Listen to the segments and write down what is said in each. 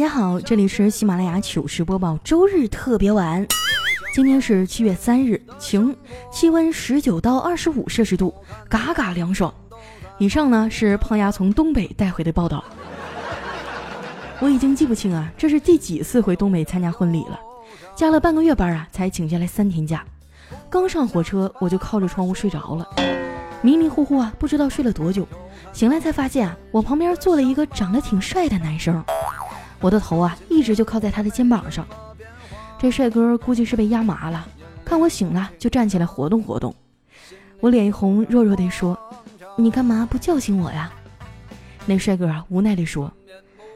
大家好，这里是喜马拉雅糗事播报周日特别晚。今天是七月三日，晴，气温十九到二十五摄氏度，嘎嘎凉爽。以上呢是胖丫从东北带回的报道。我已经记不清啊，这是第几次回东北参加婚礼了。加了半个月班啊，才请下来三天假。刚上火车，我就靠着窗户睡着了，迷迷糊糊啊，不知道睡了多久。醒来才发现啊，我旁边坐了一个长得挺帅的男生，我的头啊一直就靠在他的肩膀上。这帅哥估计是被压麻了，看我醒了就站起来活动活动。我脸一红，弱弱地说：“你干嘛不叫醒我呀？”那帅哥无奈地说：“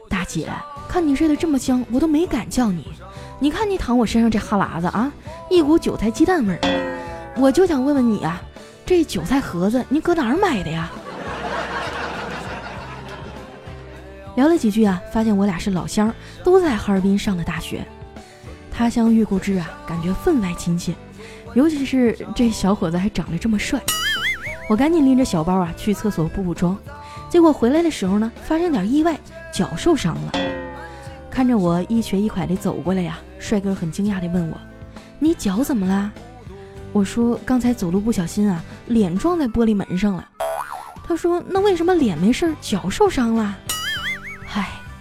大姐，看你睡得这么香，我都没敢叫你。你看你躺我身上这哈喇子啊，一股韭菜鸡蛋味儿。我就想问问你啊，这韭菜盒子你搁哪儿买的呀？”聊了几句啊，发现我俩是老乡，都在哈尔滨上的大学。他乡遇故知啊，感觉分外亲切。尤其是这小伙子还长得这么帅，我赶紧拎着小包啊去厕所补补妆。结果回来的时候呢，发生点意外，脚受伤了。看着我一瘸一拐地走过来呀，帅哥很惊讶地问我：“你脚怎么啦？”我说：“刚才走路不小心啊，脸撞在玻璃门上了。”他说：“那为什么脸没事，脚受伤了？”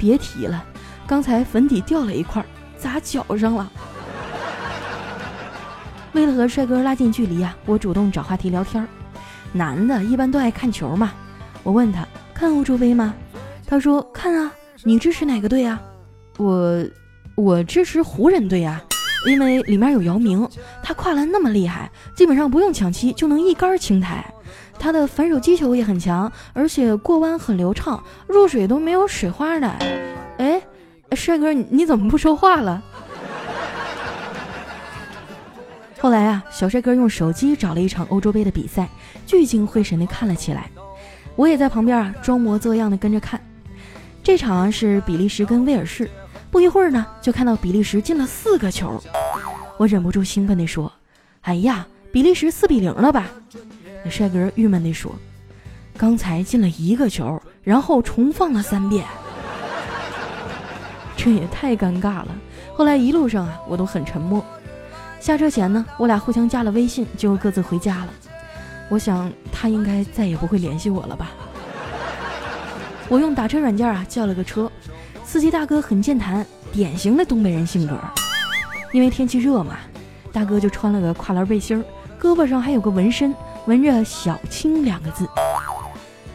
别提了，刚才粉底掉了一块，砸脚上了。为了和帅哥拉近距离啊，我主动找话题聊天。男的一般都爱看球嘛，我问他看欧洲杯吗？他说看啊。你支持哪个队啊？我我支持湖人队啊，因为里面有姚明，他跨栏那么厉害，基本上不用抢七就能一杆清台。他的反手击球也很强，而且过弯很流畅，入水都没有水花的。哎，帅哥，你怎么不说话了？后来啊，小帅哥用手机找了一场欧洲杯的比赛，聚精会神地看了起来。我也在旁边啊，装模作样的跟着看。这场是比利时跟威尔士，不一会儿呢，就看到比利时进了四个球，我忍不住兴奋地说：“哎呀，比利时四比零了吧？”那帅哥郁闷地说：“刚才进了一个球，然后重放了三遍，这也太尴尬了。”后来一路上啊，我都很沉默。下车前呢，我俩互相加了微信，就各自回家了。我想他应该再也不会联系我了吧。我用打车软件啊叫了个车，司机大哥很健谈，典型的东北人性格。因为天气热嘛，大哥就穿了个跨栏背心，胳膊上还有个纹身，纹着“小青”两个字。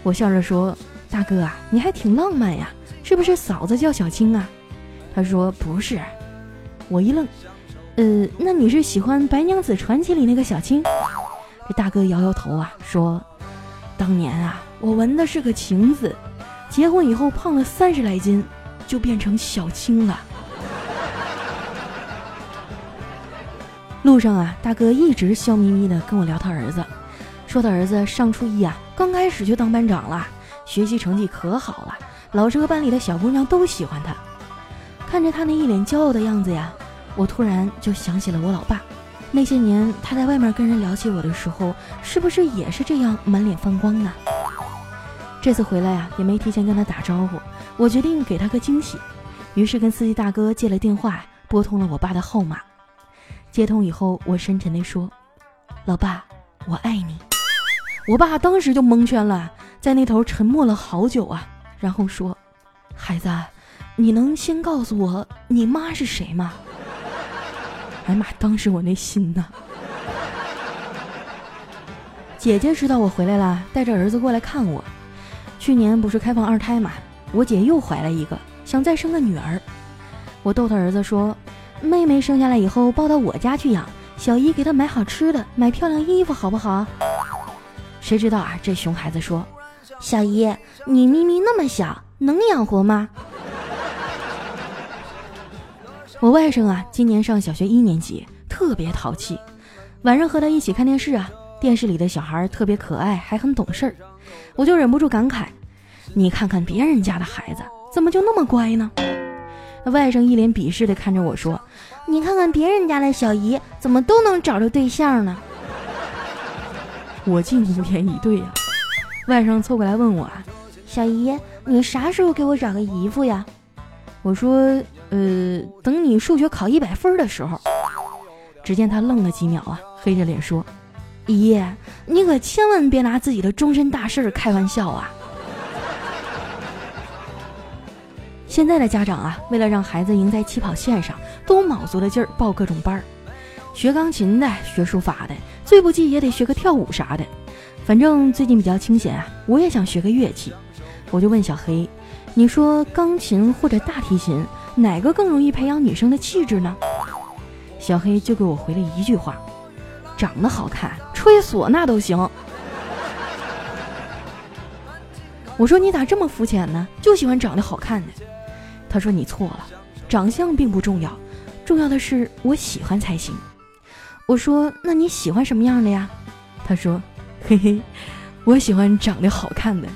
我笑着说：“大哥啊，你还挺浪漫呀，是不是嫂子叫小青啊？”他说：“不是。”我一愣，呃，那你是喜欢《白娘子传奇》里那个小青？这大哥摇摇头啊，说：“当年啊，我纹的是个情字。”结婚以后胖了三十来斤，就变成小青了。路上啊，大哥一直笑眯眯的跟我聊他儿子，说他儿子上初一啊，刚开始就当班长了，学习成绩可好了，老师和班里的小姑娘都喜欢他。看着他那一脸骄傲的样子呀，我突然就想起了我老爸，那些年他在外面跟人聊起我的时候，是不是也是这样满脸放光呢？这次回来啊，也没提前跟他打招呼。我决定给他个惊喜，于是跟司机大哥借了电话，拨通了我爸的号码。接通以后，我深沉地说：“老爸，我爱你。”我爸当时就蒙圈了，在那头沉默了好久啊，然后说：“孩子，你能先告诉我你妈是谁吗？” 哎呀妈，当时我那心呐！姐姐知道我回来了，带着儿子过来看我。去年不是开放二胎嘛，我姐又怀了一个，想再生个女儿。我逗她儿子说：“妹妹生下来以后抱到我家去养，小姨给她买好吃的，买漂亮衣服，好不好？”谁知道啊，这熊孩子说：“小姨，你咪咪那么小，能养活吗？”我外甥啊，今年上小学一年级，特别淘气。晚上和他一起看电视啊，电视里的小孩特别可爱，还很懂事儿，我就忍不住感慨：“你看看别人家的孩子，怎么就那么乖呢？”外甥一脸鄙视地看着我说：“你看看别人家的小姨，怎么都能找着对象呢？”我竟无言以对呀。外甥凑过来问我啊：“小姨，你啥时候给我找个姨夫呀？”我说：“呃，等你数学考一百分的时候。”只见他愣了几秒啊。黑着脸说：“姨，你可千万别拿自己的终身大事开玩笑啊！” 现在的家长啊，为了让孩子赢在起跑线上，都卯足了劲儿报各种班儿，学钢琴的，学书法的，最不济也得学个跳舞啥的。反正最近比较清闲啊，我也想学个乐器，我就问小黑：“你说钢琴或者大提琴，哪个更容易培养女生的气质呢？”小黑就给我回了一句话。长得好看，吹唢呐都行。我说你咋这么肤浅呢？就喜欢长得好看的。他说你错了，长相并不重要，重要的是我喜欢才行。我说那你喜欢什么样的呀？他说嘿嘿，我喜欢长得好看的。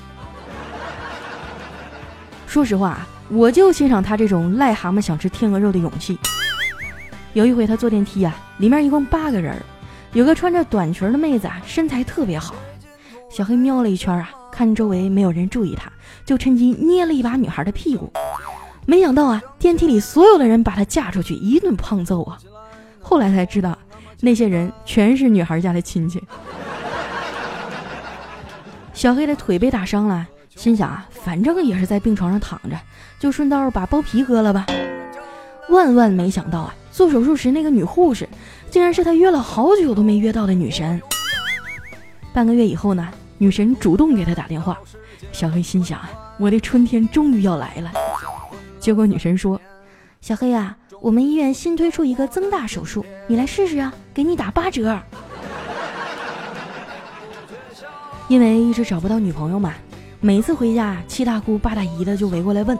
说实话，我就欣赏他这种癞蛤蟆想吃天鹅肉的勇气。有一回他坐电梯啊，里面一共八个人。有个穿着短裙的妹子啊，身材特别好。小黑瞄了一圈啊，看周围没有人注意他，就趁机捏了一把女孩的屁股。没想到啊，电梯里所有的人把他架出去一顿胖揍啊。后来才知道，那些人全是女孩家的亲戚。小黑的腿被打伤了，心想啊，反正也是在病床上躺着，就顺道把包皮割了吧。万万没想到啊，做手术时那个女护士。竟然是他约了好久都没约到的女神。半个月以后呢，女神主动给他打电话。小黑心想啊：我的春天终于要来了。结果女神说：“小黑啊，我们医院新推出一个增大手术，你来试试啊，给你打八折。”因为一直找不到女朋友嘛，每次回家七大姑八大姨的就围过来问：“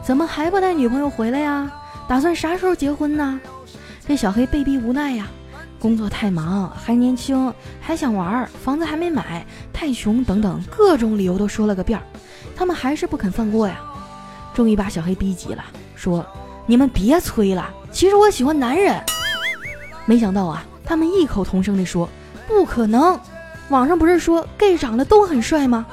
怎么还不带女朋友回来呀？打算啥时候结婚呢？”这小黑被逼无奈呀，工作太忙，还年轻，还想玩，房子还没买，太穷等等各种理由都说了个遍儿，他们还是不肯放过呀。终于把小黑逼急了，说：“你们别催了，其实我喜欢男人。”没想到啊，他们异口同声地说：“不可能，网上不是说 gay 长得都很帅吗？”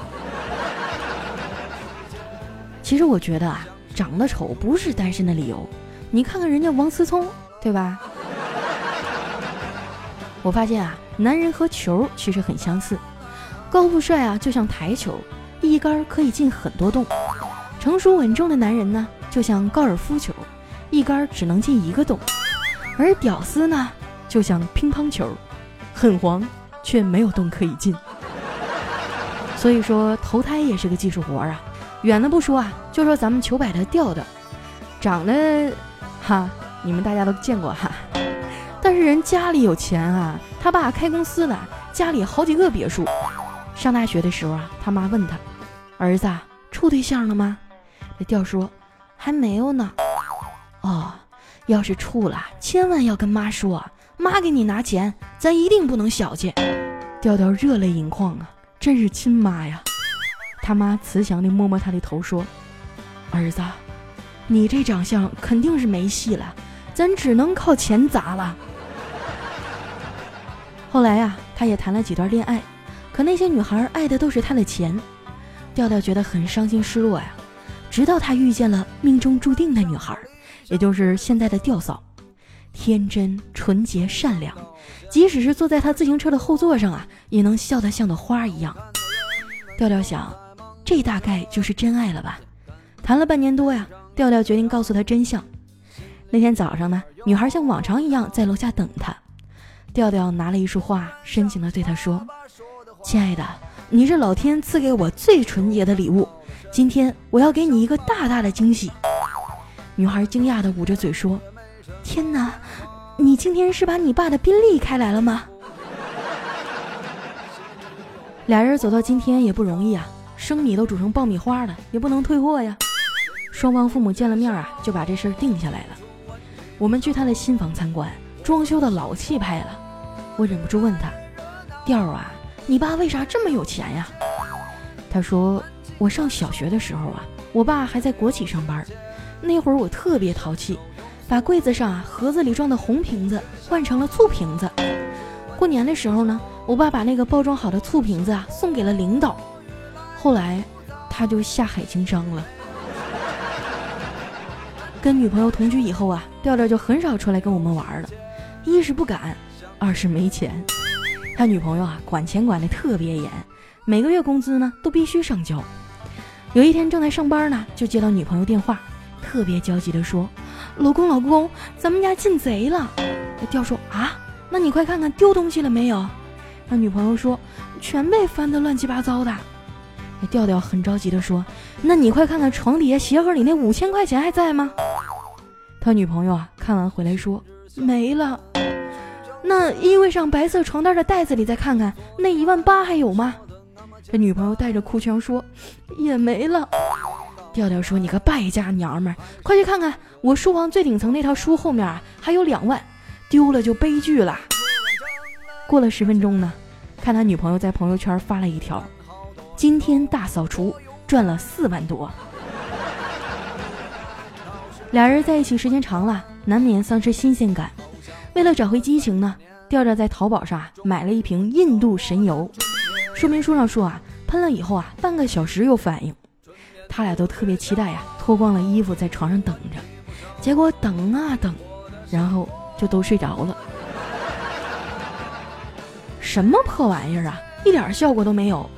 其实我觉得啊，长得丑不是单身的理由，你看看人家王思聪。对吧？我发现啊，男人和球其实很相似，高富帅啊就像台球，一杆可以进很多洞；成熟稳重的男人呢，就像高尔夫球，一杆只能进一个洞；而屌丝呢，就像乒乓球，很黄却没有洞可以进。所以说，投胎也是个技术活啊。远的不说啊，就说咱们球百的调调，长得哈。你们大家都见过哈，但是人家里有钱啊，他爸开公司的，家里好几个别墅。上大学的时候啊，他妈问他：“儿子处对象了吗？”这调说：“还没有呢。”哦，要是处了，千万要跟妈说，妈给你拿钱，咱一定不能小气。调调热泪盈眶啊，真是亲妈呀！他妈慈祥地摸摸他的头说：“儿子，你这长相肯定是没戏了。”咱只能靠钱砸了。后来呀，他也谈了几段恋爱，可那些女孩爱的都是他的钱，调调觉得很伤心失落呀。直到他遇见了命中注定的女孩，也就是现在的调嫂，天真纯洁善良，即使是坐在他自行车的后座上啊，也能笑得像朵花一样。调调想，这大概就是真爱了吧。谈了半年多呀，调调决定告诉他真相。那天早上呢，女孩像往常一样在楼下等他。调调拿了一束花，深情地对他说：“亲爱的，你是老天赐给我最纯洁的礼物。今天我要给你一个大大的惊喜。”女孩惊讶地捂着嘴说：“天哪，你今天是把你爸的宾利开来了吗？” 俩人走到今天也不容易啊，生米都煮成爆米花了，也不能退货呀。双方父母见了面啊，就把这事儿定下来了。我们去他的新房参观，装修的老气派了。我忍不住问他：“调儿啊，你爸为啥这么有钱呀？”他说：“我上小学的时候啊，我爸还在国企上班，那会儿我特别淘气，把柜子上啊盒子里装的红瓶子换成了醋瓶子。过年的时候呢，我爸把那个包装好的醋瓶子啊送给了领导，后来他就下海经商了。跟女朋友同居以后啊，调调就很少出来跟我们玩了，一是不敢，二是没钱。他女朋友啊管钱管得特别严。”每个月工资呢都必须上交。有一天正在上班呢，就接到女朋友电话，特别焦急地说：“老公，老公，咱们家进贼了。”调说：“啊，那你快看看丢东西了没有？”他女朋友说：“全被翻得乱七八糟的。”调调很着急地说：“那你快看看床底下鞋盒里那五千块钱还在吗？”他女朋友啊看完回来说：“没了。”那衣柜上白色床单的袋子里再看看，那一万八还有吗？这女朋友带着哭腔说：“也没了。”调调说：“你个败家娘们儿，快去看看我书房最顶层那套书后面啊，还有两万，丢了就悲剧了。”过了十分钟呢，看他女朋友在朋友圈发了一条：“今天大扫除，赚了四万多。”俩人在一起时间长了，难免丧失新鲜感。为了找回激情呢，调调在淘宝上买了一瓶印度神油。说明书上说啊，喷了以后啊，半个小时有反应。他俩都特别期待呀，脱光了衣服在床上等着。结果等啊等，然后就都睡着了。什么破玩意儿啊，一点效果都没有。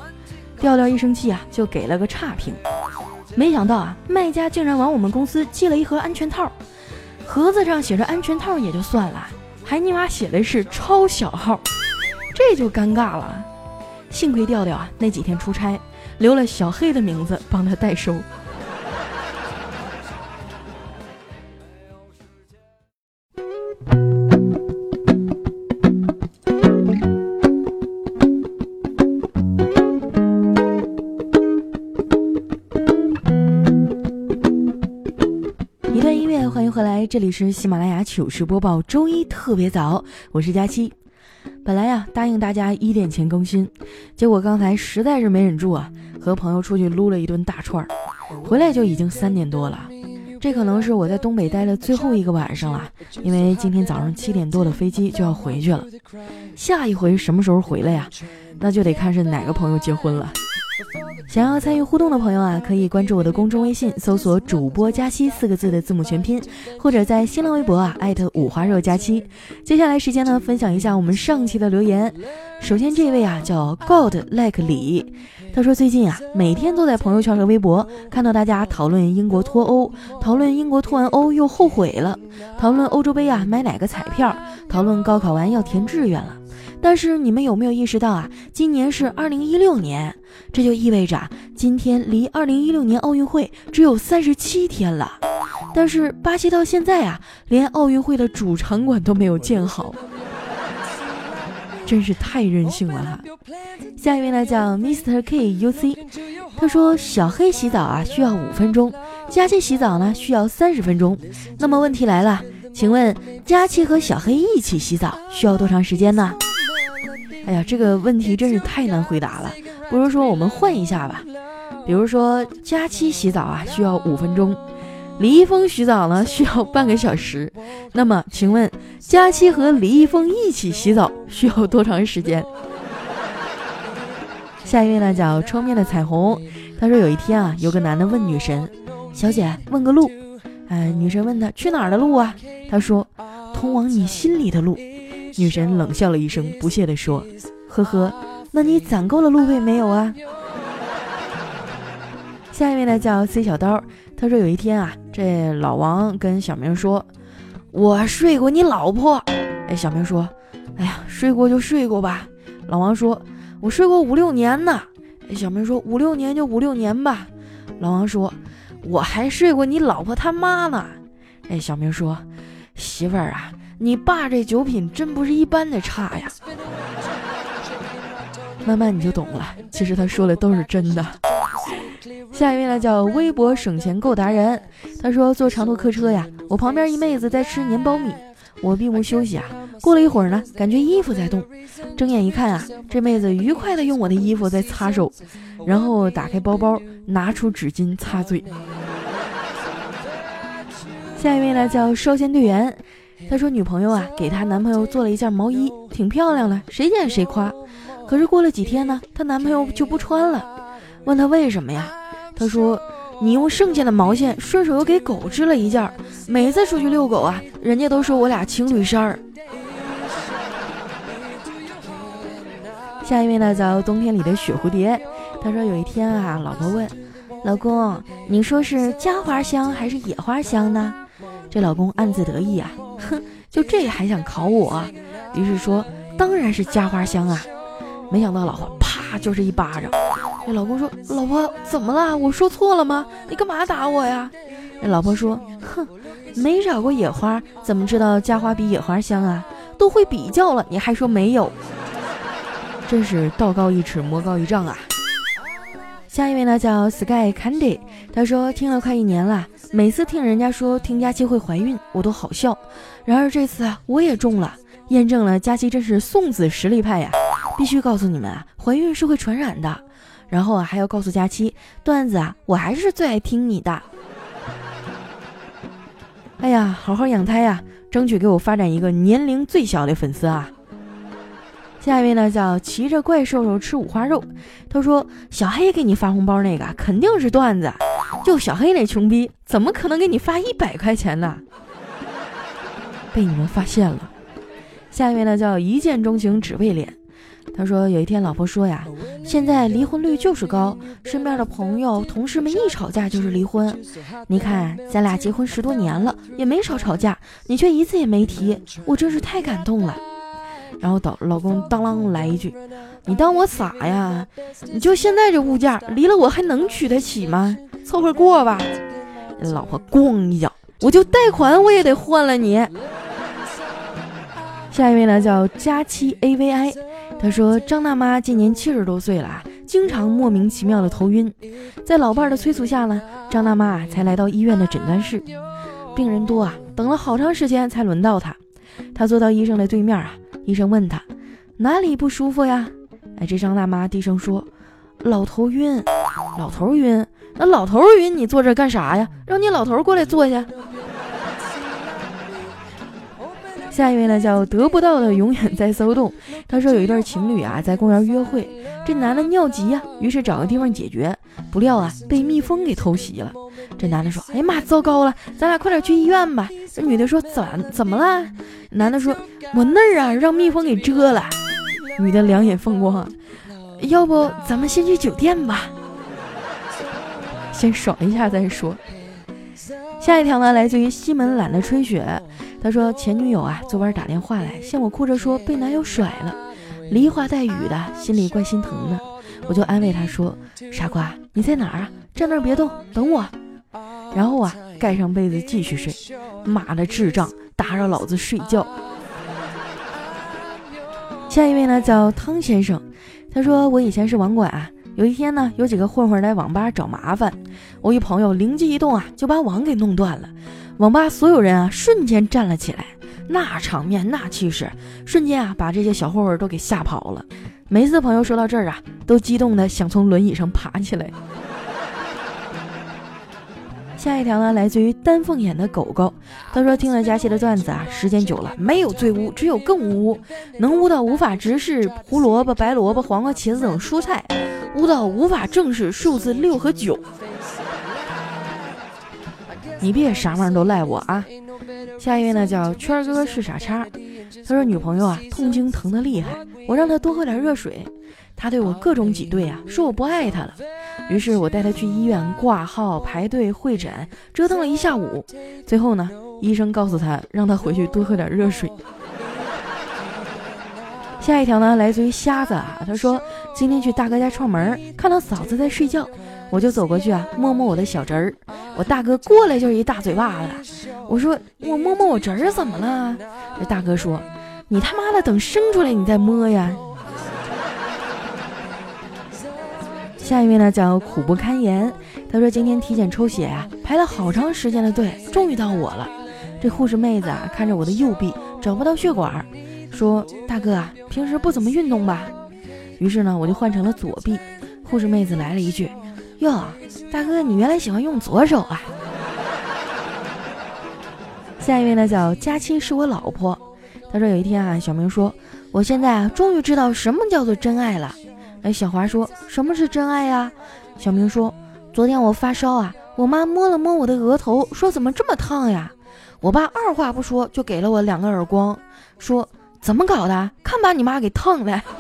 调调一生气啊，就给了个差评。没想到啊，卖家竟然往我们公司寄了一盒安全套，盒子上写着安全套也就算了，还尼玛写的是超小号，这就尴尬了。幸亏调调啊那几天出差，留了小黑的名字帮他代收。一段音乐，欢迎回来，这里是喜马拉雅糗事播报，周一特别早，我是佳期。本来呀，答应大家一点前更新，结果刚才实在是没忍住啊，和朋友出去撸了一顿大串儿，回来就已经三点多了。这可能是我在东北待的最后一个晚上了，因为今天早上七点多的飞机就要回去了。下一回什么时候回来呀？那就得看是哪个朋友结婚了。想要参与互动的朋友啊，可以关注我的公众微信，搜索“主播佳期”四个字的字母全拼，或者在新浪微博啊艾特五花肉佳期。接下来时间呢，分享一下我们上期的留言。首先这位啊叫 God Like 李，他说最近啊每天都在朋友圈和微博看到大家讨论英国脱欧，讨论英国脱完欧又后悔了，讨论欧洲杯啊买哪个彩票，讨论高考完要填志愿了。但是你们有没有意识到啊？今年是二零一六年，这就意味着今天离二零一六年奥运会只有三十七天了。但是巴西到现在啊，连奥运会的主场馆都没有建好，真是太任性了哈！下一位呢叫 Mr K U C，他说小黑洗澡啊需要五分钟，佳琪洗澡呢需要三十分钟。那么问题来了，请问佳琪和小黑一起洗澡需要多长时间呢？哎呀，这个问题真是太难回答了。不如说我们换一下吧，比如说佳期洗澡啊需要五分钟，李易峰洗澡呢需要半个小时。那么请问佳期和李易峰一起洗澡需要多长时间？下一位呢叫窗面的彩虹，他说有一天啊，有个男的问女神：“小姐，问个路。”哎，女神问他去哪儿的路啊？他说：“通往你心里的路。”女神冷笑了一声，不屑地说：“呵呵，那你攒够了路费没有啊？”下一位呢叫 C 小刀，他说有一天啊，这老王跟小明说：“我睡过你老婆。”哎，小明说：“哎呀，睡过就睡过吧。”老王说：“我睡过五六年呢。”哎，小明说：“五六年就五六年吧。”老王说：“我还睡过你老婆他妈呢。”哎，小明说：“媳妇儿啊。”你爸这酒品真不是一般的差呀！慢慢你就懂了，其实他说的都是真的。下一位呢叫微博省钱购达人，他说坐长途客车呀，我旁边一妹子在吃粘苞米，我闭目休息啊。过了一会儿呢，感觉衣服在动，睁眼一看啊，这妹子愉快的用我的衣服在擦手，然后打开包包拿出纸巾擦嘴。下一位呢叫少先队员，他说女朋友啊给他男朋友做了一件毛衣，挺漂亮的，谁见谁夸。可是过了几天呢，她男朋友就不穿了，问她为什么呀？她说你用剩下的毛线顺手又给狗织了一件，每次出去遛狗啊，人家都说我俩情侣衫儿。下一位呢叫冬天里的雪蝴蝶，他说有一天啊，老婆问老公，你说是家花香还是野花香呢？这老公暗自得意啊，哼，就这还想考我？于是说当然是家花香啊。没想到老婆啪就是一巴掌。这老公说老婆怎么了？我说错了吗？你干嘛打我呀？那老婆说哼，没找过野花，怎么知道家花比野花香啊？都会比较了，你还说没有？真是道高一尺，魔高一丈啊！下一位呢叫 Sky Candy，他说听了快一年了，每次听人家说听佳期会怀孕，我都好笑。然而这次，我也中了，验证了佳期真是送子实力派呀！必须告诉你们啊，怀孕是会传染的。然后啊，还要告诉佳期，段子啊，我还是最爱听你的。哎呀，好好养胎呀，争取给我发展一个年龄最小的粉丝啊！下一位呢，叫骑着怪兽兽吃五花肉。他说：“小黑给你发红包那个肯定是段子，就小黑那穷逼，怎么可能给你发一百块钱呢？” 被你们发现了。下一位呢，叫一见钟情只为脸。他说：“有一天，老婆说呀，现在离婚率就是高，身边的朋友、同事们一吵架就是离婚。你看，咱俩结婚十多年了，也没少吵架，你却一次也没提，我真是太感动了。”然后导老公当啷来一句：“你当我傻呀？你就现在这物价，离了我还能娶得起吗？凑合过吧。”老婆咣一脚，我就贷款我也得换了你。下一位呢叫佳期 A V I，他说张大妈今年七十多岁了，经常莫名其妙的头晕，在老伴的催促下呢，张大妈才来到医院的诊断室。病人多啊，等了好长时间才轮到他。他坐到医生的对面啊。医生问他哪里不舒服呀？哎，这张大妈低声说：“老头晕，老头晕。那老头晕，你坐这干啥呀？让你老头过来坐下。”下一位呢，叫得不到的永远在骚动。他说有一对情侣啊，在公园约会，这男的尿急呀，于是找个地方解决，不料啊，被蜜蜂给偷袭了。这男的说：“哎呀妈，糟糕了，咱俩快点去医院吧。”这女的说：“怎怎么了？”男的说：“我那儿啊，让蜜蜂给蛰了。”女的两眼放光，要不咱们先去酒店吧，先爽一下再说。下一条呢，来自于西门懒得吹雪。他说前女友啊，昨晚打电话来向我哭着说被男友甩了，梨花带雨的，心里怪心疼的。我就安慰他说：“傻瓜，你在哪儿啊？站那儿别动，等我。”然后啊，盖上被子继续睡。妈的智障！打扰老子睡觉。下一位呢叫汤先生，他说我以前是网管啊，有一天呢有几个混混来网吧找麻烦，我一朋友灵机一动啊，就把网给弄断了，网吧所有人啊瞬间站了起来，那场面那气势，瞬间啊把这些小混混都给吓跑了。每次朋友说到这儿啊，都激动的想从轮椅上爬起来。下一条呢，来自于丹凤眼的狗狗。他说：“听了佳期的段子啊，时间久了，没有最污，只有更污。能污到无法直视胡萝卜、白萝卜、黄瓜、茄子等蔬菜，污到无法正视数字六和九。你别啥玩意儿都赖我啊！”下一位呢，叫圈儿哥是傻叉。他说：“女朋友啊，痛经疼得厉害，我让她多喝点热水。”他对我各种挤兑啊，说我不爱他了。于是我带他去医院挂号、排队、会诊，折腾了一下午。最后呢，医生告诉他，让他回去多喝点热水。下一条呢，来自于瞎子啊，他说今天去大哥家串门，看到嫂子在睡觉，我就走过去啊，摸摸我的小侄儿。我大哥过来就是一大嘴巴子。我说我摸摸我侄儿怎么了？这大哥说，你他妈的等生出来你再摸呀。下一位呢叫苦不堪言，他说今天体检抽血啊，排了好长时间的队，终于到我了。这护士妹子啊，看着我的右臂找不到血管，说：“大哥啊，平时不怎么运动吧？”于是呢，我就换成了左臂。护士妹子来了一句：“哟，大哥，你原来喜欢用左手啊？” 下一位呢叫佳期是我老婆，他说有一天啊，小明说：“我现在啊，终于知道什么叫做真爱了。”哎，小华说：“什么是真爱呀？”小明说：“昨天我发烧啊，我妈摸了摸我的额头，说怎么这么烫呀？我爸二话不说就给了我两个耳光，说怎么搞的？看把你妈给烫的。”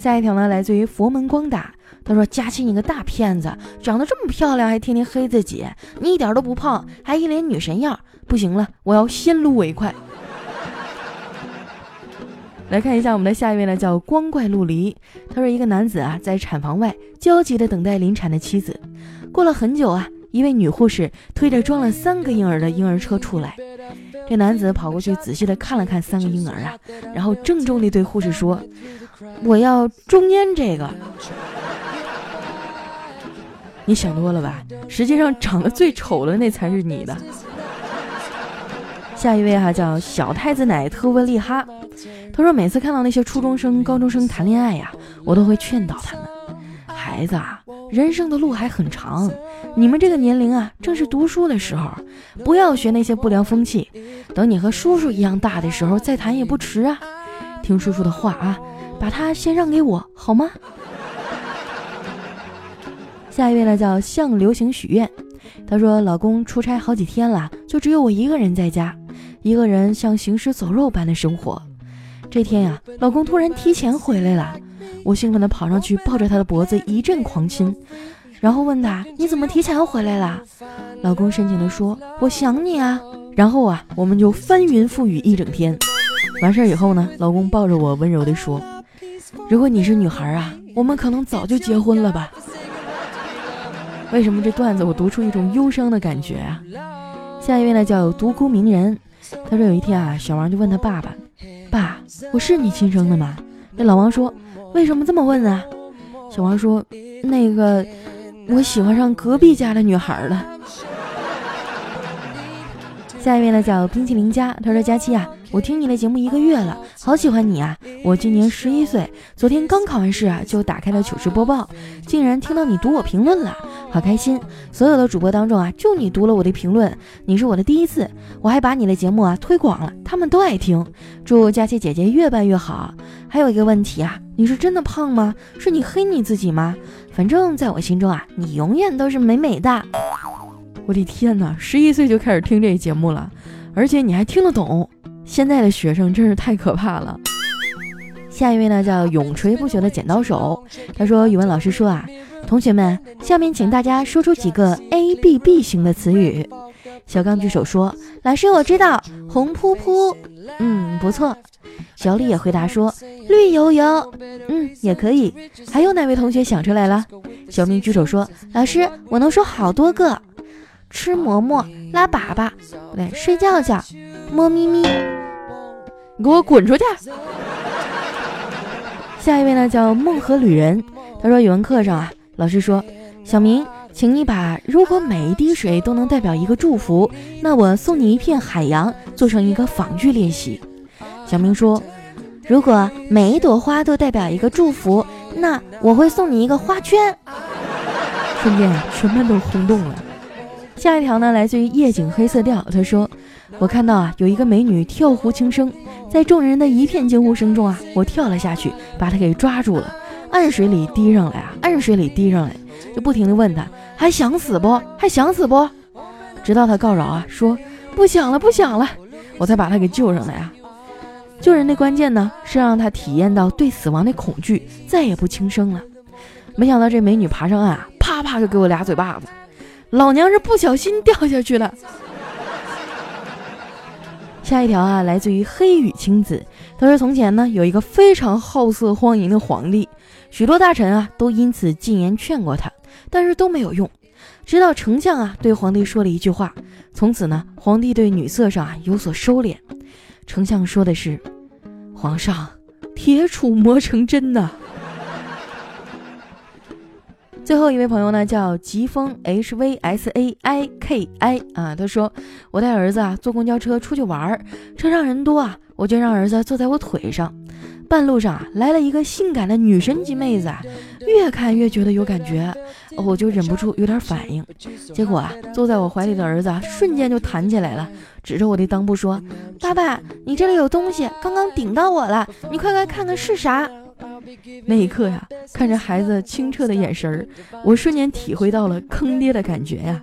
下一条呢，来自于佛门光打，他说：“佳琪，你个大骗子，长得这么漂亮，还天天黑自己，你一点都不胖，还一脸女神样，不行了，我要先撸为快。”来看一下我们的下一位呢，叫光怪陆离。他说，一个男子啊，在产房外焦急地等待临产的妻子。过了很久啊，一位女护士推着装了三个婴儿的婴儿车出来。那男子跑过去仔细的看了看三个婴儿啊，然后郑重地对护士说：“我要中间这个。”你想多了吧？实际上长得最丑的那才是你的。下一位哈叫小太子奶特温利哈。他说：“每次看到那些初中生、高中生谈恋爱呀，我都会劝导他们，孩子啊，人生的路还很长，你们这个年龄啊，正是读书的时候，不要学那些不良风气。等你和叔叔一样大的时候再谈也不迟啊。听叔叔的话啊，把他先让给我好吗？” 下一位呢叫向流行许愿，他说：“老公出差好几天了，就只有我一个人在家，一个人像行尸走肉般的生活。”这天呀，老公突然提前回来了，我兴奋地跑上去抱着他的脖子一阵狂亲，然后问他：“你怎么提前回来了？”老公深情地说：“我想你啊。”然后啊，我们就翻云覆雨一整天。完事儿以后呢，老公抱着我温柔地说：“如果你是女孩啊，我们可能早就结婚了吧？”为什么这段子我读出一种忧伤的感觉啊？下一位呢叫独孤鸣人，他说有一天啊，小王就问他爸爸。爸，我是你亲生的吗？那老王说：“为什么这么问啊？”小王说：“那个，我喜欢上隔壁家的女孩了。”下一位呢叫冰淇淋家，他说：“佳琪啊，我听你的节目一个月了，好喜欢你啊！我今年十一岁，昨天刚考完试啊，就打开了糗事播报，竟然听到你读我评论了，好开心！所有的主播当中啊，就你读了我的评论，你是我的第一次，我还把你的节目啊推广了，他们都爱听。祝佳琪姐姐越办越好。还有一个问题啊，你是真的胖吗？是你黑你自己吗？反正在我心中啊，你永远都是美美的。我的天哪，十一岁就开始听这节目了，而且你还听得懂。现在的学生真是太可怕了。下一位呢叫永垂不朽的剪刀手，他说语文老师说啊，同学们，下面请大家说出几个 A B B 型的词语。小刚举手说，老师我知道，红扑扑，嗯，不错。小李也回答说，绿油油，嗯，也可以。还有哪位同学想出来了？小明举手说，老师我能说好多个。吃馍馍，拉粑粑，不对，睡觉觉，摸咪咪，你给我滚出去！下一位呢，叫梦河旅人。他说语文课上啊，老师说，小明，请你把如果每一滴水都能代表一个祝福，那我送你一片海洋，做成一个仿句练习。小明说，如果每一朵花都代表一个祝福，那我会送你一个花圈。瞬间，全班都轰动了。下一条呢，来自于夜景黑色调。他说：“我看到啊，有一个美女跳湖轻生，在众人的一片惊呼声中啊，我跳了下去，把她给抓住了，按水里滴上来啊，按水里滴上来，就不停的问她还想死不？还想死不？直到她告饶啊，说不想了，不想了，我才把她给救上来啊。救人的关键呢，是让她体验到对死亡的恐惧，再也不轻生了。没想到这美女爬上岸啊，啪啪就给我俩嘴巴子。”老娘是不小心掉下去了。下一条啊，来自于黑羽青子。他说：“从前呢，有一个非常好色荒淫的皇帝，许多大臣啊都因此进言劝过他，但是都没有用。直到丞相啊对皇帝说了一句话，从此呢，皇帝对女色上啊有所收敛。丞相说的是：‘皇上，铁杵磨成针呐。’”最后一位朋友呢，叫疾风 H V S A I K I 啊，他说我带儿子啊坐公交车出去玩儿，车上人多啊，我就让儿子坐在我腿上。半路上啊来了一个性感的女神级妹子，啊，越看越觉得有感觉，我就忍不住有点反应。结果啊坐在我怀里的儿子啊瞬间就弹起来了，指着我的裆部说：“爸爸，你这里有东西，刚刚顶到我了，你快快看看是啥。”那一刻呀，看着孩子清澈的眼神儿，我瞬间体会到了坑爹的感觉呀。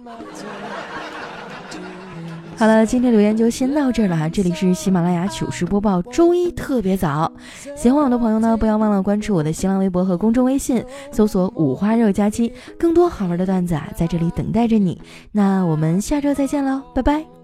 好了，今天留言就先到这儿了。这里是喜马拉雅糗事播报，周一特别早。喜欢我的朋友呢，不要忘了关注我的新浪微博和公众微信，搜索“五花肉佳期”，更多好玩的段子啊，在这里等待着你。那我们下周再见喽，拜拜。